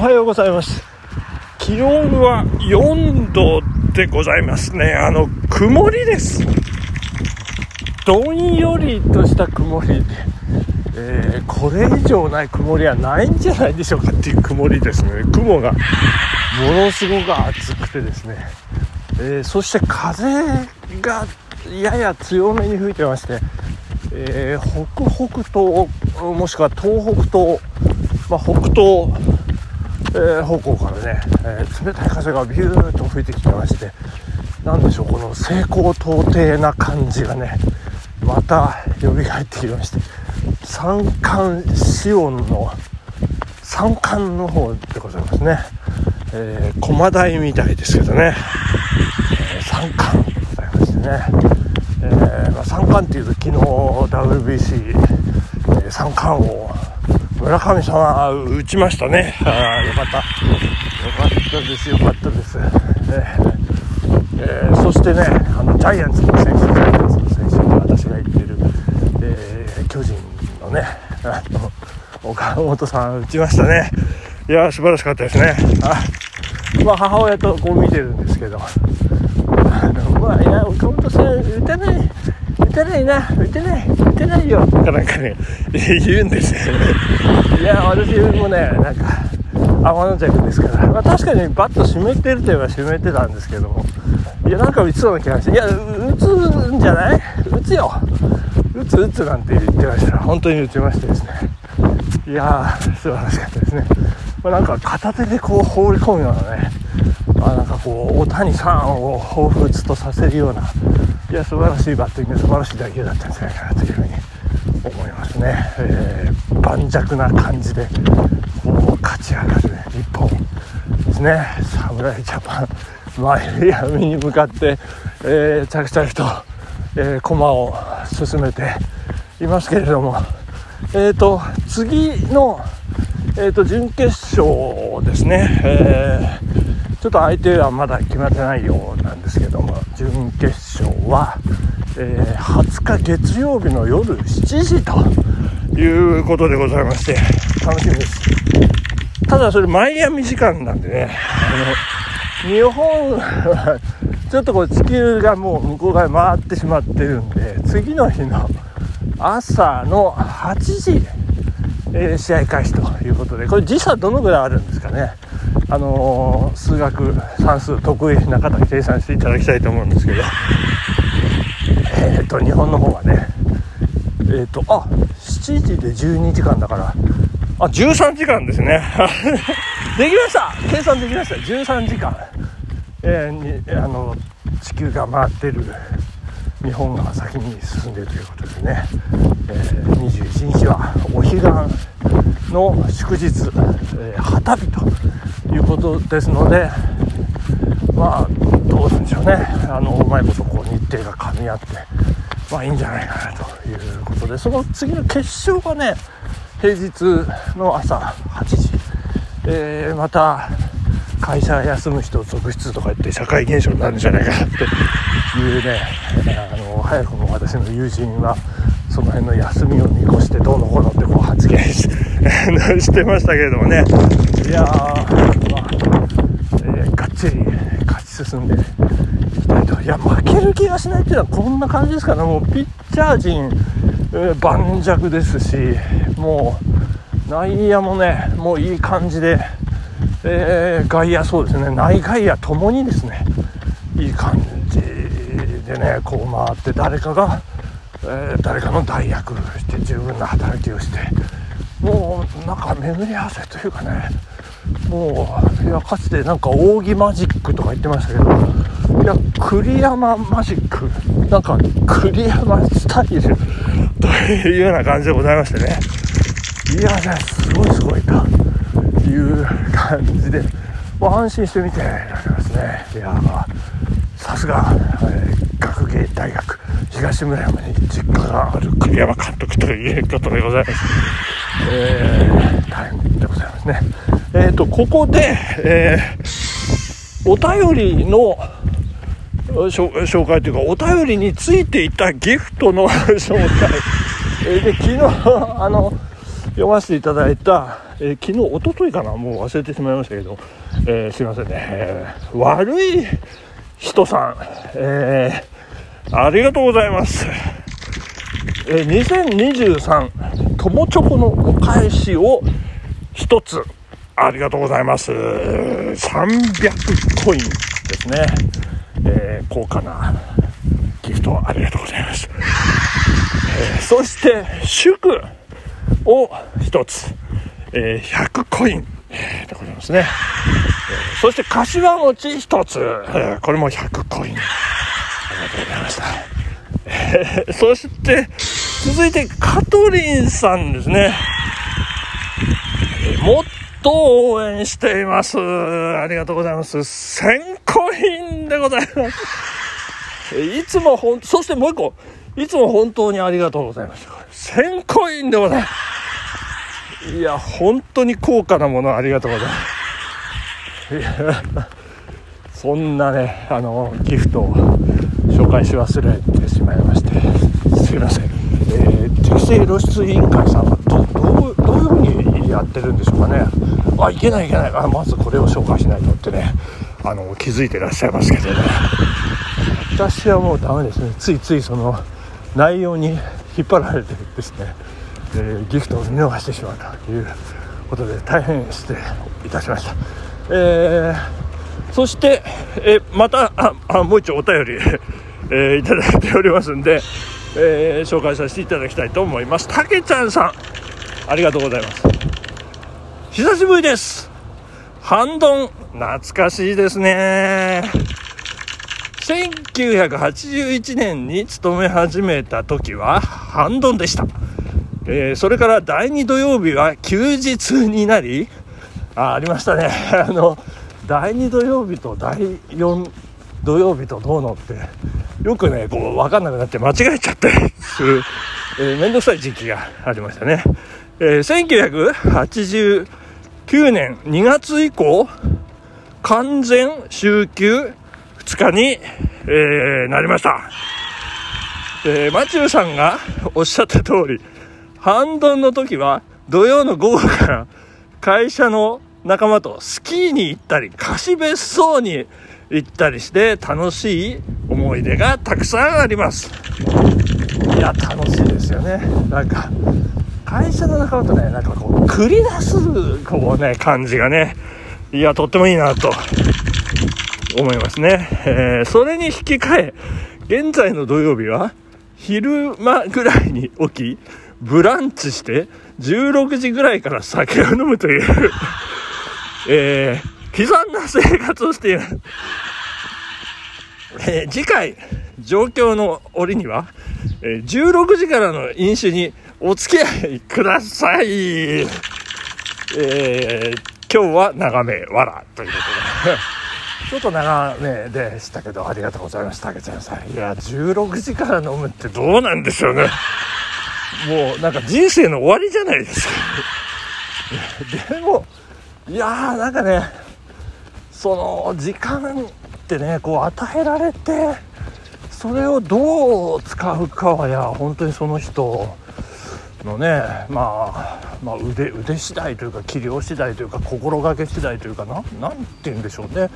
おはようございます。気温は4度でございますね。あの曇りです。どんよりとした曇りで、えー、これ以上ない曇りはないんじゃないでしょうかっていう曇りですね。雲がものすごく暑くてですね、えー、そして風がやや強めに吹いてまして、えー、北北東もしくは東北東、まあ、北東、えー、方向からね、えー、冷たい風がビューッと吹いてきてまして何でしょうこの西高東低な感じがねまた蘇ってきまして三寒四温の三寒の方でございますね、えー、駒台みたいですけどね、えー、三寒でございましてね、えーまあ、三冠っていうと昨日 WBC、えー、三冠王村上様打ちましたね。あよかった。よかったですよかったです、えーえー、そしてねあのジャイアンツの選手ジャイアンツの選手私が言ってる、えー、巨人のねあの岡本さん打ちましたね。いや素晴らしかったですね。あまあ母親とこう見てるんですけど。まあいや岡本さん打たない打たないな打てない打てないよ。かなんかね 言うんですよね。いや私もねなんか天の弱ですから、まあ、確かにバット湿ってるといえば湿ってたんですけども。いやなんか打ちそうな気がして。いや打つんじゃない？打つよ。打つ打つなんて言ってました。ら本当に打ちましてですね。いやー素晴らしかったですね、まあ、なんか片手でこう放り込むようなね。あなんかこう大谷さんを彷彿とさせるようないや素晴らしいバッティング素晴らしい打球だったんじゃないかなというふうに思いますね、えー、盤石な感じでこう勝ち上がる日本ですね。侍ジャパン前闇に向かって、えー、着々と、えー、駒を進めていますけれども、えーと、次の、えーと、準決勝ですね、えー、ちょっと相手はまだ決まってないような準決勝は、えー、20日月曜日の夜7時ということでございまして楽しみです。ただそれマイアミ時間なんでねあの日本はちょっとこう地球がもう向こう側に回ってしまってるんで次の日の朝の8時、えー、試合開始ということでこれ時差どのぐらいあるんですかね。あのー、数学算数得意な方に計算していただきたいと思うんですけど。えっ、ー、と日本の方がね。えっ、ー、とあ7時で12時間だから。あ13時間ですね。できました。計算できました。13時間、え、にあの地球が回ってる。日本が先に進んでいるということでね、えー、21日はお彼岸の祝日、えー、旗日ということですのでまあどうなんでしょうね。あのうまいことこう日程が噛み合ってまあいいんじゃないかなということでその次の決勝がね平日の朝8時、えー、また会社休む人続出とか言って社会現象になるんじゃないかなっていうねあの早くも私の友人はその辺の休みを見越してどうのこうのってこう発言し てましたけれどもね。いやー、まあえー、がっちり勝ち進んでいきたいといや負ける気がしないっていうのはこんな感じですからもうピッチャー陣、盤石ですしもう内野もねもういい感じでえー、外野そうですね。内外野ともにですねいい感じでねこう回って誰かが、えー、誰かの代役して十分な働きをしてもうなんか巡り合わせというかねもういやかつてなんか扇マジックとか言ってましたけどいや栗山マジック。なんか栗山スタイル。というような感じでございましてね。いやねすごいすごいないう感じで、まあ、安心して見てられますね。いやさすが、え、学芸大学東村山に実家がある栗山監督ということでございます、えー、大変でございますね。えっ、ー、とここで、えー、お便りの紹介というかお便りについていたギフトの 紹介、えー、で昨日あの読ませていただいた、えー、昨日一昨日かなもう忘れてしまいましたけど、えー、すいませんね、えー、悪い人さん、えーありがとうございます、え2023友チョコのお返しを一つ。ありがとうございます。300コインですね、え高価なギフトありがとうございます、えそして祝を1つ、えー、100コイン、でございますね、え、そして柏餅1つ、え、これも100コイン。ありがとうございました、え、そして続いてカトリンさんですね、もっと応援しています。ありがとうございます。1000コインでございます。いつもほん、そしてもう一個、いつも本当にありがとうございます。1000コインでございます。いや本当に高価なものありがとうございます。そんなねあのギフトを紹介し忘れてしまいましてすいません、えー、適正露出委員会さんはどどうどういうふうにやってるんでしょうかね。あいけないいけない。あまずこれを紹介しないとってね。あの気づいてらっしゃいますけどね。私はもうダメですね。ついついその内容に引っ張られてですね。えー、ギフトを見逃してしまうということで大変失礼いたしました、えー、そして、え、またああもう一丁お便り、えいただいておりますんで、え紹介させていただきたいと思います。たけちゃんさんありがとうございます。久しぶりです。半ドン懐かしいですね。1981年に勤め始めた時は半ドンでした。えー、それから第2土曜日は休日になりあありましたね。あの第2土曜日と第4土曜日とどうのって。よくねこう分かんなくなって間違えちゃったりする。面倒、くさい時期がありましたね、えー、1989年2月以降完全週休2日に、えー、なりました、えー、マチューさんがおっしゃった通り半ドンの時は土曜の午後から会社の仲間とスキーに行ったり貸別荘に行ったりして楽しい思い出がたくさんあります。いや楽しいですよね。なんか会社の仲間とねなんかこう繰り出すこうね感じがねいやとってもいいなと思いますね、えー、それに引き換え現在の土曜日は昼間ぐらいに起きブランチして16時ぐらいから酒を飲むという。えー、悲惨な生活をしています。えー、次回、状況の折には、えー、16時からの飲酒にお付き合いください。えー、今日は長め、わら、ということで。ちょっと長めでしたけど、ありがとうございました、あげちゃいさい。いや、16時から飲むってどうなんでしょうね。もうなんか人生の終わりじゃないですか でもいやーなんかねその時間ってねこう与えられてそれをどう使うかはや本当にその人のね、まあ、まあ腕腕次第というか器量次第というか心がけ次第というかななんて言うんでしょうね。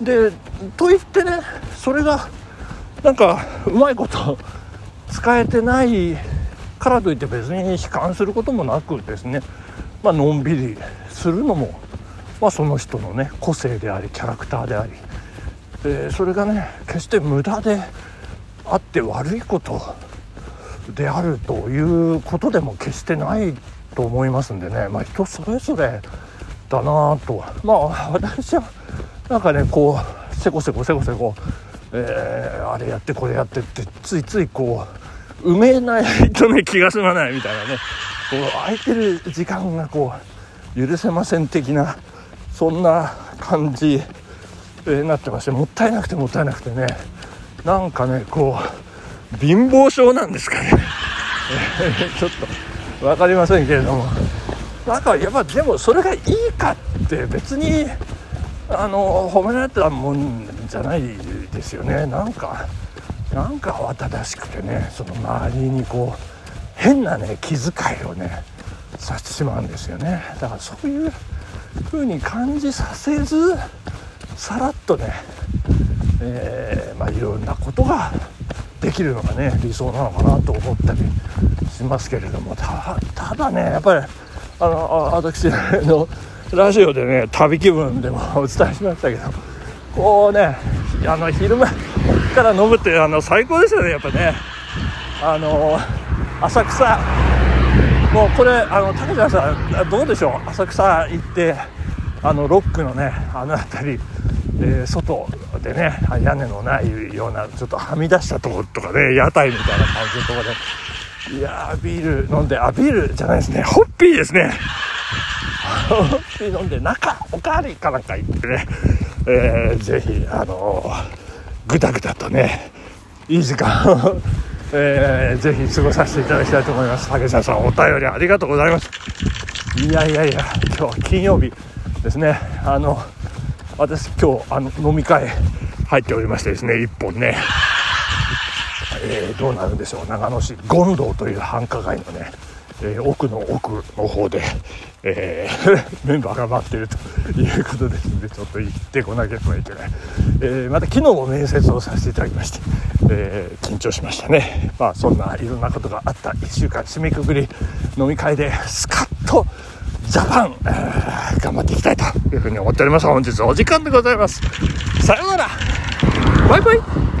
でと言ってねそれがなんかうまいこと使えてないからといって別に悲観することもなくですね、まあのんびりするのも、ま、その人のね個性でありキャラクターであり、え、それがね決して無駄であって悪いことであるということでも決してないと思いますんでね、まあ、人それぞれだなとまあ私はなんかねこうせこせこせこせこ、えー、あれやってこれやってってついついこう埋めないとね気が済まないみたいなね。こう空いてる時間がこう許せません的なそんな感じになってましてもったいなくてもったいなくてね。なんかねこう貧乏症なんですかね。ちょっと分かりませんけれども。なんかやっぱでもそれがいいかって別にあの褒められたもんじゃないですよね。なんかなんか慌ただしくてねその周りにこう変なね気遣いをねさせてしまうんですよね。だからそういう風に感じさせずさらっとね、えー、まあ、いろんなことができるのがね理想なのかなと思ったりしますけれどもただねやっぱりあの私のラジオでね旅気分でもお伝えしましたけどこうねあの昼間から飲むってあの最高ですよねやっぱね。あの浅草もうこれあの竹ちゃんさんどうでしょう？浅草行ってあのロックのねあの辺り、えー、外でね屋根のないようなちょっとはみ出したとことかね屋台みたいな感じのところでいやビール飲んであビールじゃないですね。ホッピーですね。ホッピー飲んで中おかわりかなんか行ってね、えー、ぜひあのぐだぐだとねいい時間えー、ぜひ過ごさせていただきたいと思います。竹下さんお便りありがとうございます。いやいやいや今日金曜日ですね。あの私今日あの飲み会入っておりましてですね1本ね、えー、どうなるんでしょう。長野市権堂という繁華街のねえー、奥の奥の方で、えー、メンバーが待ってるということですのでちょっと行ってこなければいけない、えー、また昨日も面接をさせていただきまして、え緊張しましたね。まあそんないろんなことがあった1週間締めくくり飲み会でスカッとジャパン、え頑張っていきたいというふうに思っております。本日お時間でございます。さようなら。バイバイ。